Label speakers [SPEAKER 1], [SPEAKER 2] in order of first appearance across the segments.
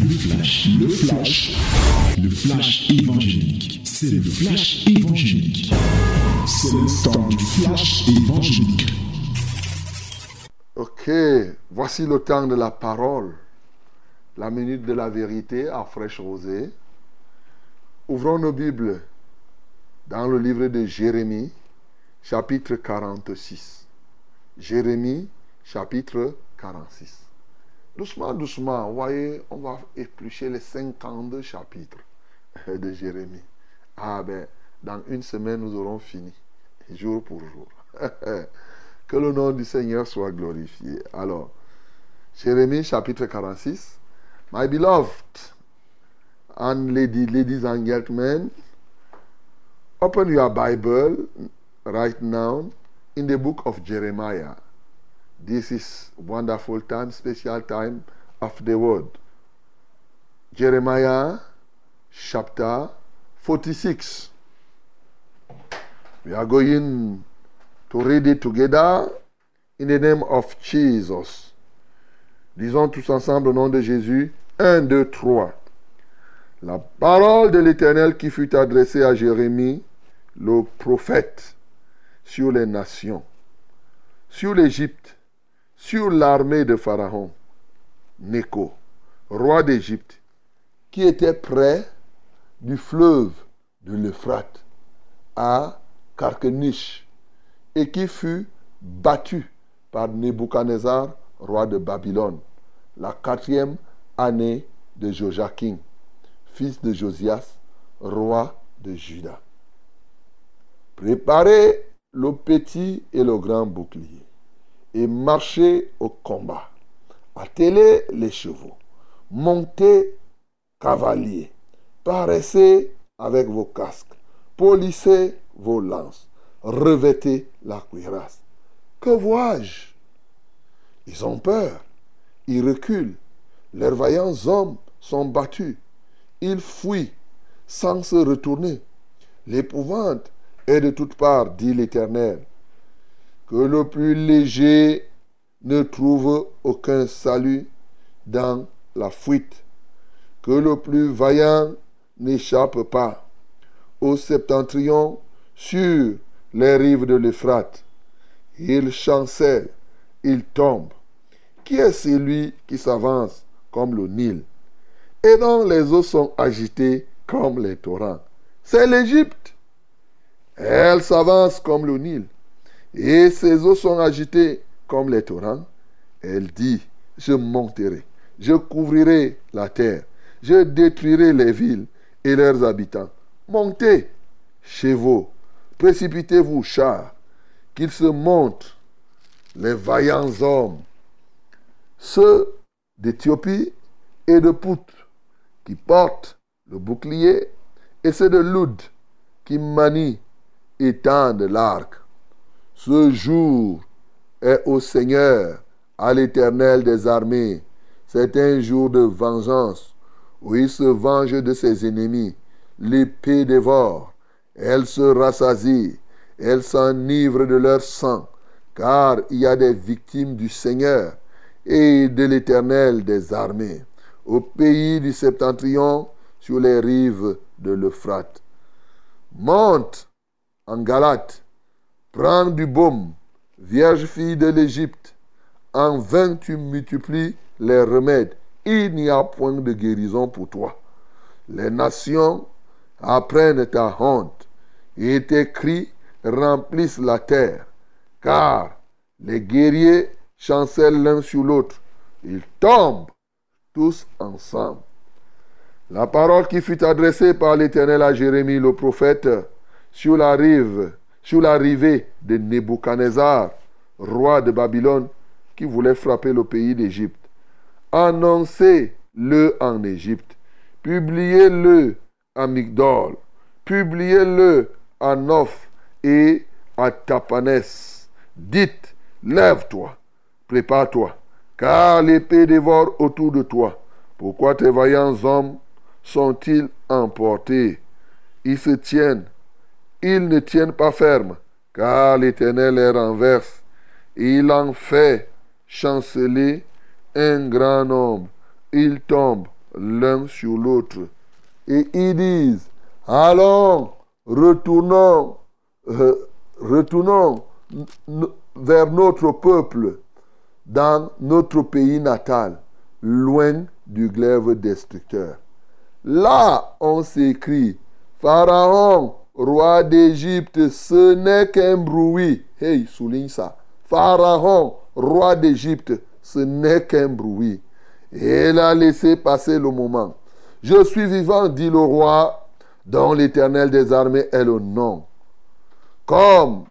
[SPEAKER 1] Le flash, le flash, le flash évangélique. C'est le flash évangélique. C'est le temps du flash évangélique.
[SPEAKER 2] Ok, voici le temps de la parole. La minute de la vérité à fraîche rosée. Ouvrons nos Bibles dans le livre de Jérémie, chapitre 46. Jérémie, chapitre 46. Doucement, doucement, vous voyez, on va éplucher les 52 chapitres de Jérémie. Ah ben, dans une semaine, nous aurons fini, jour pour jour. que le nom du Seigneur soit glorifié. Alors, Jérémie chapitre 46. My beloved and lady, ladies and gentlemen, open your Bible right now in the book of Jeremiah. This is wonderful time, special time of the word. Jeremiah chapter 46. We are going to read it together in the name of Jesus. Disons tous ensemble au nom de Jésus. 1, 2, 3. La parole de l'Éternel qui fut adressée à Jérémie, le prophète, sur les nations, sur l'Égypte, sur l'armée de Pharaon, Néco, roi d'Égypte, qui était près du fleuve de l'Euphrate, à Carchemish, et qui fut battu par Nebuchadnezzar, roi de Babylone, la quatrième année de Joachim, fils de Josias, roi de Juda. Préparez le petit et le grand bouclier et marchez au combat. Attelez les chevaux, montez cavaliers, paraissez avec vos casques, polissez vos lances, revêtez la cuirasse. Que vois-je? Ils ont peur, ils reculent, leurs vaillants hommes sont battus, ils fuient sans se retourner. L'épouvante est de toutes parts, dit l'Éternel. Que le plus léger ne trouve aucun salut dans la fuite. Que le plus vaillant n'échappe pas. Au septentrion, sur les rives de l'Euphrate, il chancelle, il tombe. Qui est celui qui s'avance comme le Nil? Et dont les eaux sont agitées comme les torrents C'est l'Égypte. Elle s'avance comme le Nil et ses eaux sont agitées comme les torrents. Elle dit, je monterai, je couvrirai la terre, je détruirai les villes et leurs habitants. Montez, chevaux, précipitez-vous, chars, qu'ils se montent, les vaillants hommes, ceux d'Éthiopie et de Pout, qui portent le bouclier, et ceux de Loud, qui manient et tendent l'arc. Ce jour est au Seigneur, à l'Éternel des armées. C'est un jour de vengeance, où il se venge de ses ennemis. L'épée dévore, elle se rassasie, elle s'enivre de leur sang, car il y a des victimes du Seigneur et de l'Éternel des armées, au pays du septentrion, sur les rives de l'Euphrate. Monte en Galate, prends du baume, vierge fille de l'Égypte. En vain tu multiplies les remèdes, il n'y a point de guérison pour toi. Les nations apprennent ta honte et tes cris remplissent la terre, car les guerriers chancellent l'un sur l'autre. Ils tombent tous ensemble. La parole qui fut adressée par l'Éternel à Jérémie le prophète sur la rive, sur l'arrivée de Nebuchadnezzar, roi de Babylone, qui voulait frapper le pays d'Égypte. Annoncez-le en Égypte. Publiez-le à Migdol. Publiez-le à Noph et à Tapanès. Dites, lève-toi, prépare-toi, car l'épée dévore autour de toi. Pourquoi tes vaillants hommes sont-ils emportés? Ils se tiennent, ils ne tiennent pas ferme, car l'Éternel les renverse. Il en fait chanceler un grand nombre. Ils tombent, l'un sur l'autre. Et ils disent, allons, retournons, euh, retournons vers notre peuple, dans notre pays natal, loin du glaive destructeur. Là, on s'écrit, Pharaon, roi d'Égypte, ce n'est qu'un bruit. Hey, souligne ça. Pharaon, roi d'Égypte, ce n'est qu'un bruit. Et il a laissé passer le moment. Je suis vivant, dit le roi, dont l'Éternel des armées est le nom. Comme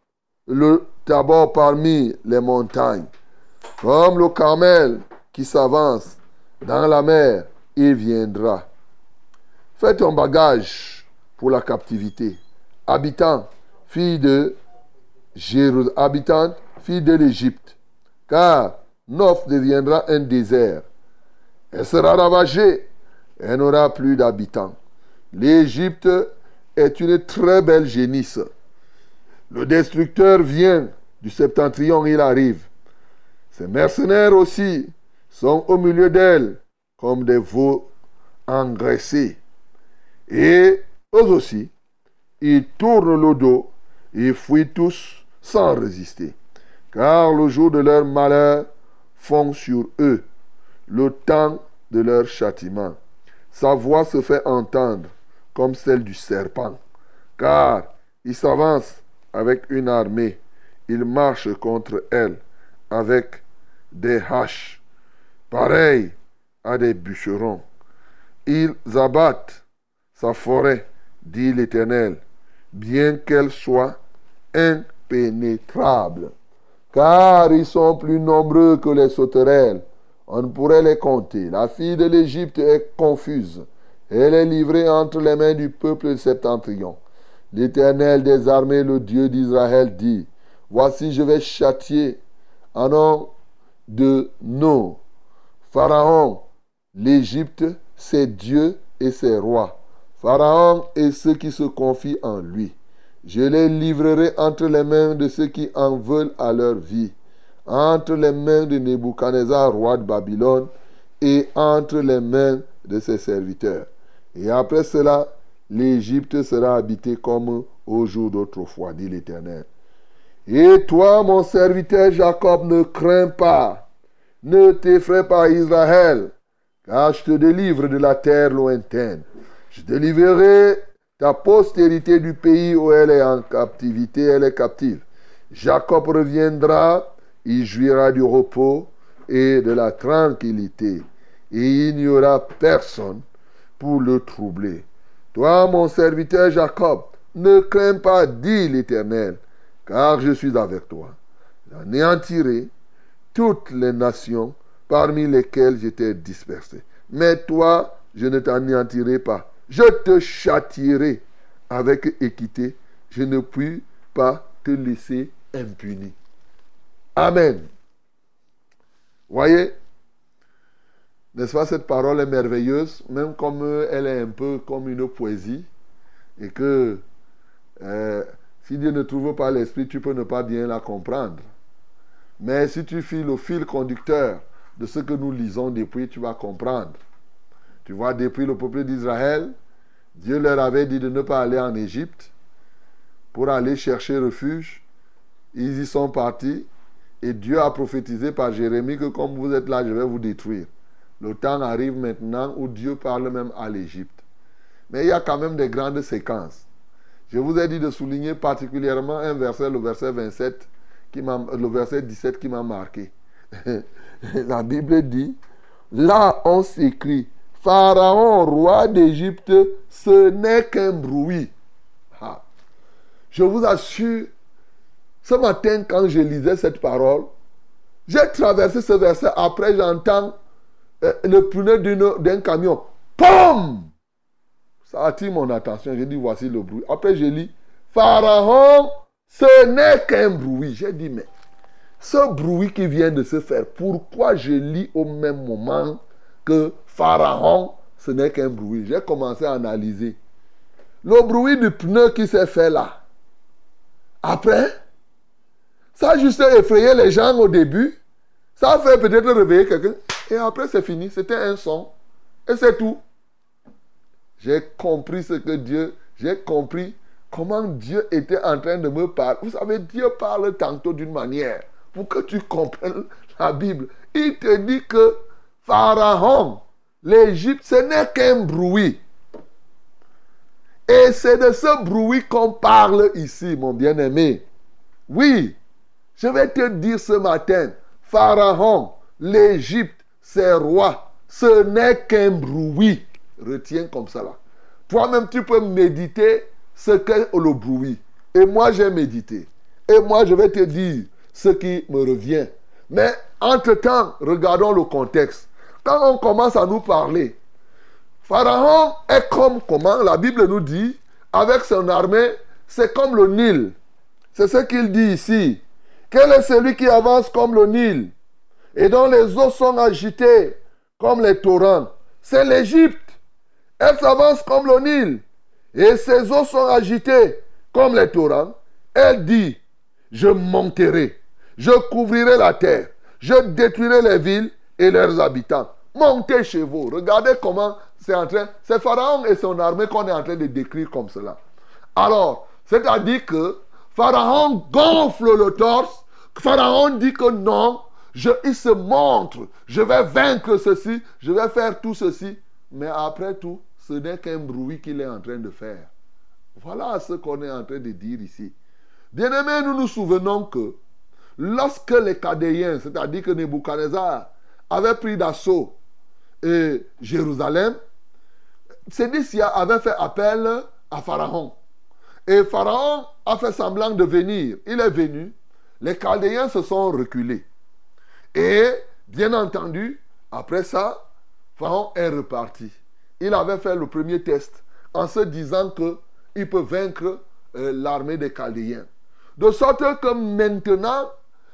[SPEAKER 2] le tabord parmi les montagnes, comme le Carmel qui s'avance dans la mer, il viendra. Faites un bagage pour la captivité. Habitant, fille de Jérusalem, habitante, fille de l'Égypte. Car Nof deviendra un désert. Elle sera ravagée. Elle n'aura plus d'habitants. L'Égypte est une très belle génisse. Le destructeur vient du septentrion, il arrive. Ses mercenaires aussi sont au milieu d'elle comme des veaux engraissés. Et eux aussi, ils tournent le dos et fuient tous sans résister. Car le jour de leur malheur fond sur eux, le temps de leur châtiment. Sa voix se fait entendre comme celle du serpent, car il s'avance avec une armée, il marche contre elle avec des haches, pareilles à des bûcherons. Ils abattent sa forêt, dit l'Éternel, bien qu'elle soit impénétrable, car ils sont plus nombreux que les sauterelles. On ne pourrait les compter. La fille de l'Égypte est confuse. Elle est livrée entre les mains du peuple septentrion. L'Éternel des armées, le Dieu d'Israël, dit, Voici, je vais châtier en nom de nos Pharaon, l'Égypte, ses dieux et ses rois. Pharaon et ceux qui se confient en lui. Je les livrerai entre les mains de ceux qui en veulent à leur vie, entre les mains de Nebuchadnezzar, roi de Babylone, et entre les mains de ses serviteurs. Et après cela, l'Égypte sera habitée comme au jour d'autrefois, dit l'Éternel. Et toi, mon serviteur Jacob, ne crains pas, ne t'effraie pas Israël, car je te délivre de la terre lointaine. Je délivrerai ta postérité du pays où elle est en captivité, elle est captive. Jacob reviendra, il jouira du repos et de la tranquillité, et il n'y aura personne pour le troubler. Toi, mon serviteur Jacob, ne crains pas, dit l'Éternel, car je suis avec toi. J'anéantirai toutes les nations parmi lesquelles j'étais dispersé. Mais toi, je ne t'anéantirai pas. Je te châtierai avec équité. Je ne puis pas te laisser impuni. Amen. Voyez, n'est-ce pas, cette parole est merveilleuse, même comme elle est un peu comme une poésie, et que euh, si Dieu ne trouve pas l'esprit, tu peux ne pas bien la comprendre. Mais si tu files le fil conducteur de ce que nous lisons depuis, tu vas comprendre. Tu vois, depuis le peuple d'Israël, Dieu leur avait dit de ne pas aller en Égypte pour aller chercher refuge. Ils y sont partis et Dieu a prophétisé par Jérémie que comme vous êtes là, je vais vous détruire. Le temps arrive maintenant où Dieu parle même à l'Égypte. Mais il y a quand même des grandes séquences. Je vous ai dit de souligner particulièrement un verset, le verset 27, qui le verset 17 qui m'a marqué. La Bible dit, là on s'écrit, Pharaon, roi d'Égypte, ce n'est qu'un bruit. Ah. Je vous assure, ce matin quand je lisais cette parole, j'ai traversé ce verset, après j'entends euh, le pneu d'un camion. POM Ça attire mon attention. J'ai dit, voici le bruit. Après, je lis, Pharaon, ce n'est qu'un bruit. J'ai dit, mais ce bruit qui vient de se faire, pourquoi je lis au même moment que Pharaon, ce n'est qu'un bruit J'ai commencé à analyser. Le bruit du pneu qui s'est fait là. Après, ça a juste effrayé les gens au début. Ça a fait peut-être réveiller quelqu'un. Et après, c'est fini. C'était un son. Et c'est tout. J'ai compris ce que Dieu, j'ai compris comment Dieu était en train de me parler. Vous savez, Dieu parle tantôt d'une manière. Pour que tu comprennes la Bible, il te dit que Pharaon, l'Égypte, ce n'est qu'un bruit. Et c'est de ce bruit qu'on parle ici, mon bien-aimé. Oui, je vais te dire ce matin, Pharaon, l'Égypte, ses rois, ce n'est qu'un bruit. Retiens comme ça là. Toi-même, tu peux méditer ce qu'est le bruit. Et moi, j'ai médité. Et moi, je vais te dire ce qui me revient. Mais entre-temps, regardons le contexte. Quand on commence à nous parler, Pharaon est comme comment la Bible nous dit, avec son armée, c'est comme le Nil. C'est ce qu'il dit ici. Quel est celui qui avance comme le Nil et dont les eaux sont agitées comme les torrents? C'est l'Égypte. Elle s'avance comme le Nil et ses eaux sont agitées comme les torrents. Elle dit, je monterai, je couvrirai la terre, je détruirai les villes et leurs habitants. Montez chez vous. Regardez comment c'est en train. C'est Pharaon et son armée qu'on est en train de décrire comme cela. Alors, c'est-à-dire que Pharaon gonfle le torse. Pharaon dit que non, il se montre. Je vais vaincre ceci, je vais faire tout ceci. Mais après tout, ce n'est qu'un bruit qu'il est en train de faire. Voilà ce qu'on est en train de dire ici. Bien-aimés, nous nous souvenons que lorsque les Cadéens, c'est-à-dire que Nebuchadnezzar, avait pris d'assaut Jérusalem, Sédécia avait fait appel à Pharaon. Et Pharaon a fait semblant de venir. Il est venu. Les Chaldéens se sont reculés. Et, bien entendu, après ça, Pharaon est reparti. Il avait fait le premier test en se disant qu'il peut vaincre euh, l'armée des Chaldéens. De sorte que maintenant,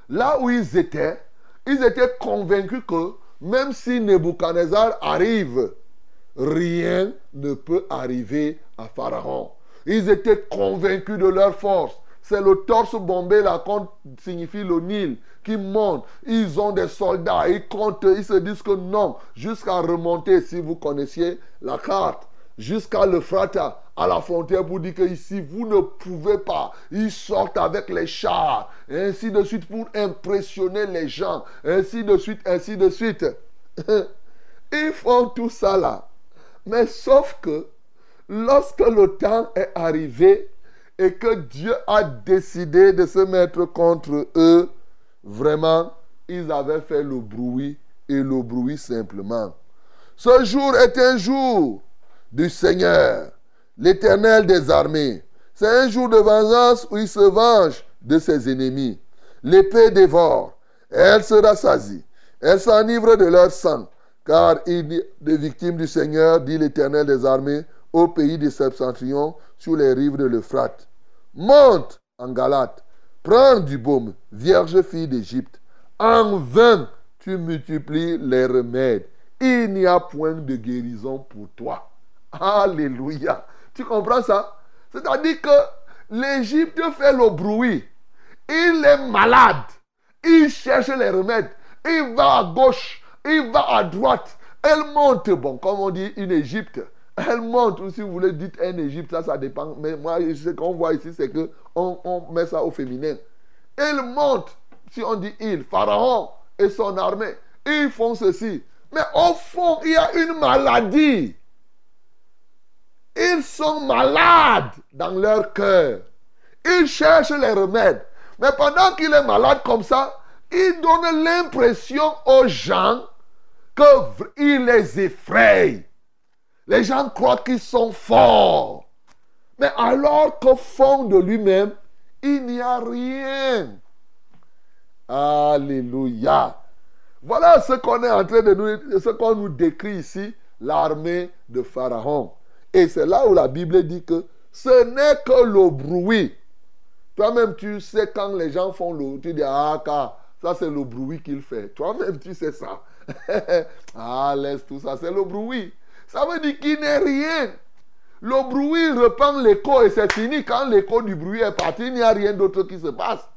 [SPEAKER 2] là où ils étaient, ils étaient convaincus que même si Nebuchadnezzar arrive, rien ne peut arriver à Pharaon. Ils étaient convaincus de leur force. C'est le torse bombé là qu'on signifie le Nil qui monte. Ils ont des soldats, ils comptent, ils se disent que non, jusqu'à remonter, si vous connaissiez la carte, jusqu'à l'Euphrata, à la frontière pour dire que ici, vous ne pouvez pas. Ils sortent avec les chars, et ainsi de suite, pour impressionner les gens, ainsi de suite, ainsi de suite. Ils font tout ça là. Mais sauf que lorsque le temps est arrivé et que Dieu a décidé de se mettre contre eux, vraiment, ils avaient fait le bruit et le bruit simplement. Ce jour est un jour du Seigneur, l'Éternel des armées. C'est un jour de vengeance où il se venge de ses ennemis. L'épée dévore, elle se rassasie, elle s'enivre de leur sang, car il est des victimes du Seigneur, dit l'Éternel des armées, au pays des Septentrions, sur les rives de l'Euphrate. Monte en Galate, prends du baume, vierge fille d'Égypte. En vain, tu multiplies les remèdes. Il n'y a point de guérison pour toi. Alléluia. Tu comprends ça? C'est-à-dire que l'Égypte fait le bruit. Il est malade. Il cherche les remèdes. Il va à gauche. Il va à droite. Elle monte. Bon, comme on dit, une Égypte. Elle monte, ou si vous voulez, dites un Égypte, ça, ça dépend. Mais moi, ce qu'on voit ici, c'est que on, met ça au féminin. Elle monte, si on dit il, Pharaon et son armée, ils font ceci. Mais au fond, il y a une maladie. Ils sont malades dans leur cœur. Ils cherchent les remèdes. Mais pendant qu'il est malade comme ça, il donne l'impression aux gens qu'il les effraie. Les gens croient qu'ils sont forts. Mais alors qu'au fond de lui-même, il n'y a rien. Alléluia. Voilà ce qu'on est en train de nous, ce qu'on nous décrit ici, l'armée de Pharaon. Et c'est là où la Bible dit que ce n'est que le bruit. Toi-même, tu sais quand les gens font le... Tu dis, ah, ça c'est le bruit qu'il fait. Toi-même, tu sais ça. ah, laisse tout ça, c'est le bruit. Ça veut dire qu'il n'est rien. Le bruit reprend l'écho et c'est fini. Quand l'écho du bruit est parti, il n'y a rien d'autre qui se passe.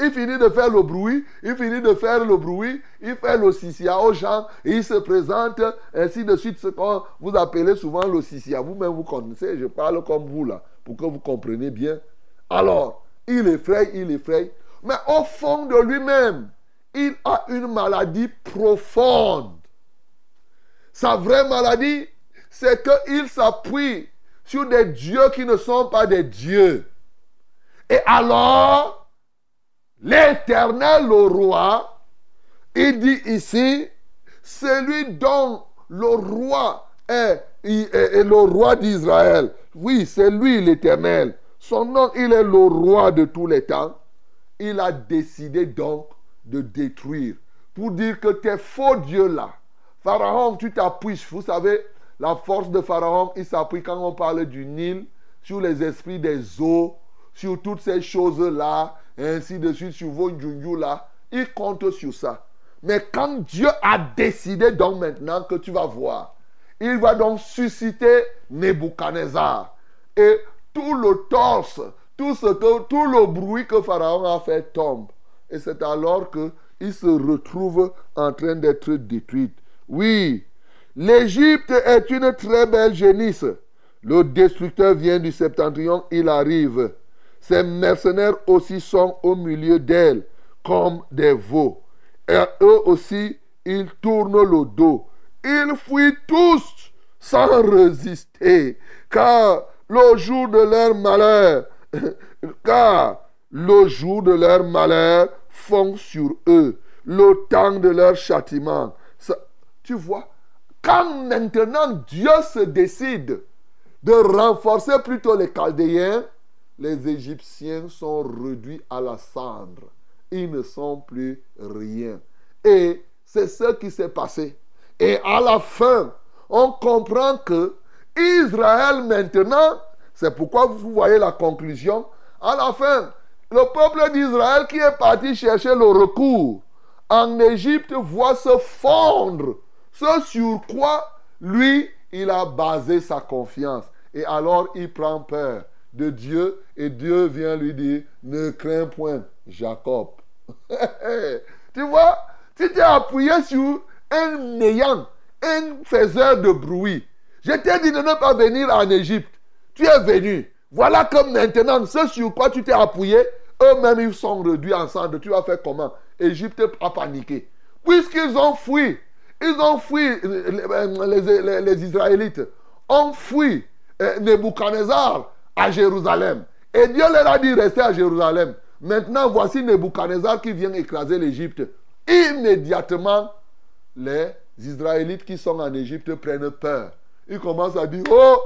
[SPEAKER 2] Il finit de faire le bruit, il finit de faire le bruit, il fait le aux gens, et il se présente, ainsi de suite, ce qu'on vous appelez souvent le. Vous-même, vous connaissez, je parle comme vous là, pour que vous compreniez bien. Alors, il effraie, il effraie, mais au fond de lui-même, il a une maladie profonde. Sa vraie maladie, c'est qu'il s'appuie sur des dieux qui ne sont pas des dieux. Et alors, L'éternel, le roi, il dit ici, celui dont le roi est, le roi d'Israël. Oui, c'est lui l'éternel. Son nom, il est le roi de tous les temps. Il a décidé donc de détruire. Pour dire que tes faux dieux-là, Pharaon, tu t'appuies, vous savez, la force de Pharaon, il s'appuie quand on parle du Nil, sur les esprits des eaux, sur toutes ces choses-là, ainsi de suite, sur vos là, il compte sur ça. Mais quand Dieu a décidé donc maintenant que tu vas voir, il va donc susciter Nebuchadnezzar. Et tout le torse, tout, ce que, tout le bruit que Pharaon a fait tombe. Et c'est alors qu'il se retrouve en train d'être détruite. Oui, l'Égypte est une très belle génisse. Le destructeur vient du septentrion, il arrive. Ces mercenaires aussi sont au milieu d'elle comme des veaux. Et eux aussi, ils tournent le dos. Ils fuient tous sans résister, car le jour de leur malheur, car le jour de leur malheur fond sur eux, le temps de leur châtiment. tu vois, quand maintenant Dieu se décide de renforcer plutôt les Chaldéens, les Égyptiens sont réduits à la cendre. Ils ne sont plus rien. Et c'est ce qui s'est passé. Et à la fin, on comprend que Israël maintenant, c'est pourquoi vous voyez la conclusion, à la fin, le peuple d'Israël qui est parti chercher le recours en Égypte voit se fondre ce sur quoi lui, il a basé sa confiance. Et alors il prend peur de Dieu et Dieu vient lui dire, ne crains point, Jacob. tu vois, tu es appuyé sur un néant, un faiseur de bruit, je t'ai dit de ne pas venir en Égypte. Tu es venu. Voilà comme maintenant, ce sur quoi tu t'es appuyé, eux-mêmes ils sont réduits ensemble. Tu vas faire comment? Égypte a paniqué. Puisqu'ils ont fui, ils ont fui, les, les, Israélites ont fui euh, Nebuchadnezzar à Jérusalem. Et Dieu leur a dit restez à Jérusalem. Maintenant, voici Nebuchadnezzar qui vient écraser l'Égypte. Immédiatement, les Israélites qui sont en Égypte prennent peur. Ils commencent à dire Oh,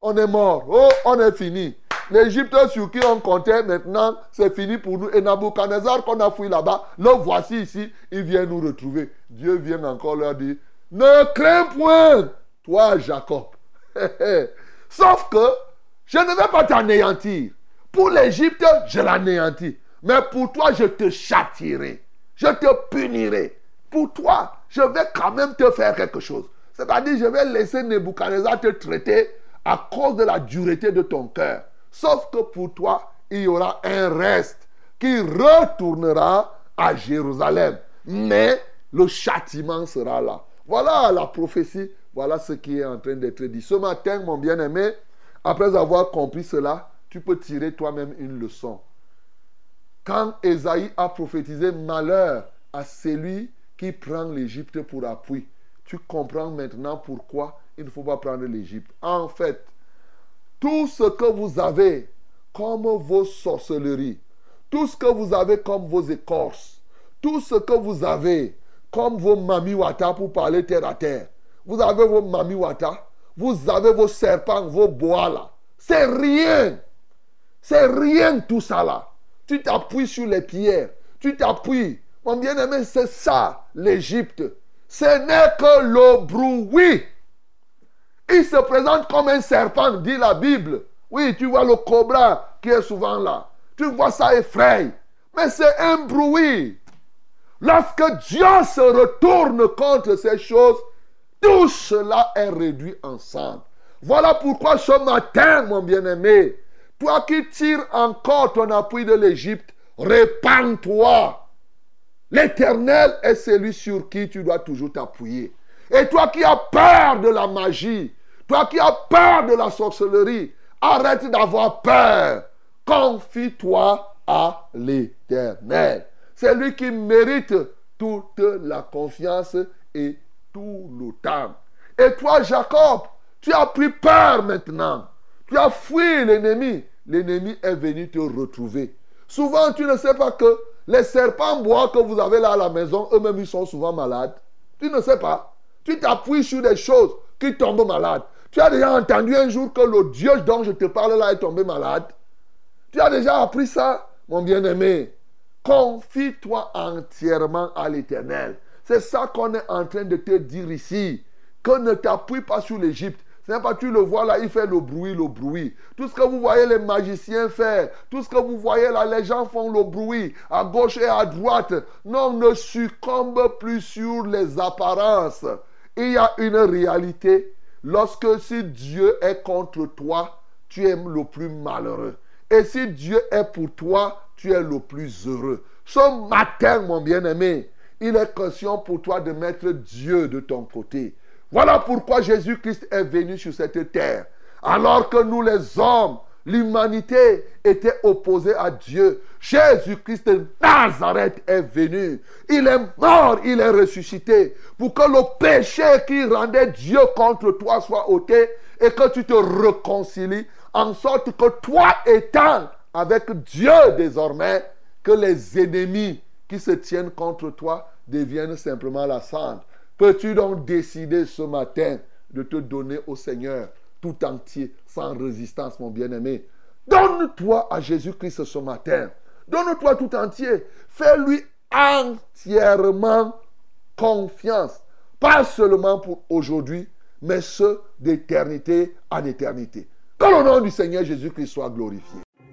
[SPEAKER 2] on est mort. Oh, on est fini. L'Égypte sur qui on comptait maintenant, c'est fini pour nous. Et Nebuchadnezzar qu'on a fui là-bas, le voici ici, il vient nous retrouver. Dieu vient encore leur dire Ne crains point, toi Jacob. Sauf que je ne vais pas t'anéantir. Pour l'Égypte, je l'anéantis. Mais pour toi, je te châtirai. Je te punirai. Pour toi, je vais quand même te faire quelque chose. C'est-à-dire, je vais laisser Nebuchadnezzar te traiter à cause de la dureté de ton cœur. Sauf que pour toi, il y aura un reste qui retournera à Jérusalem. Mais le châtiment sera là. Voilà la prophétie. Voilà ce qui est en train d'être dit. Ce matin, mon bien-aimé, après avoir compris cela, tu peux tirer toi-même une leçon. Quand Esaïe a prophétisé malheur à celui qui prend l'Égypte pour appui, tu comprends maintenant pourquoi il ne faut pas prendre l'Égypte. En fait, tout ce que vous avez comme vos sorcelleries, tout ce que vous avez comme vos écorces, tout ce que vous avez comme vos mamiwata pour parler terre à terre, vous avez vos mamiwata, vous avez vos serpents, vos bois là. C'est rien. C'est rien tout ça là. Tu t'appuies sur les pierres. Tu t'appuies. Mon bien-aimé, c'est ça l'Égypte. Ce n'est que le bruit. Il se présente comme un serpent, dit la Bible. Oui, tu vois le cobra qui est souvent là. Tu vois ça effraie. Mais c'est un bruit. Lorsque Dieu se retourne contre ces choses, tout cela est réduit ensemble. Voilà pourquoi ce matin, mon bien-aimé, toi qui tires encore ton appui de l'Égypte, répands-toi. L'éternel est celui sur qui tu dois toujours t'appuyer. Et toi qui as peur de la magie, toi qui as peur de la sorcellerie, arrête d'avoir peur. Confie-toi à l'éternel. C'est lui qui mérite toute la confiance et tout le temps. Et toi, Jacob, tu as pris peur maintenant. Tu as fui l'ennemi. L'ennemi est venu te retrouver. Souvent, tu ne sais pas que les serpents bois que vous avez là à la maison, eux-mêmes, ils sont souvent malades. Tu ne sais pas. Tu t'appuies sur des choses qui tombent malades. Tu as déjà entendu un jour que le Dieu dont je te parle là est tombé malade. Tu as déjà appris ça, mon bien-aimé. Confie-toi entièrement à l'éternel. C'est ça qu'on est en train de te dire ici. Que ne t'appuie pas sur l'Égypte. Ce n'est pas tu le vois là, il fait le bruit, le bruit. Tout ce que vous voyez les magiciens faire, tout ce que vous voyez là, les gens font le bruit à gauche et à droite. Non, ne succombe plus sur les apparences. Il y a une réalité. Lorsque si Dieu est contre toi, tu es le plus malheureux. Et si Dieu est pour toi, tu es le plus heureux. Ce matin, mon bien-aimé, il est question pour toi de mettre Dieu de ton côté. Voilà pourquoi Jésus-Christ est venu sur cette terre. Alors que nous les hommes, l'humanité était opposée à Dieu. Jésus-Christ de Nazareth est venu. Il est mort, il est ressuscité. Pour que le péché qui rendait Dieu contre toi soit ôté et que tu te réconcilies. En sorte que toi étant avec Dieu désormais, que les ennemis qui se tiennent contre toi deviennent simplement la cendre. Peux-tu donc décider ce matin de te donner au Seigneur tout entier, sans résistance, mon bien-aimé? Donne-toi à Jésus-Christ ce matin. Donne-toi tout entier. Fais-lui entièrement confiance. Pas seulement pour aujourd'hui, mais ce d'éternité en éternité. Que le nom du Seigneur Jésus-Christ soit glorifié.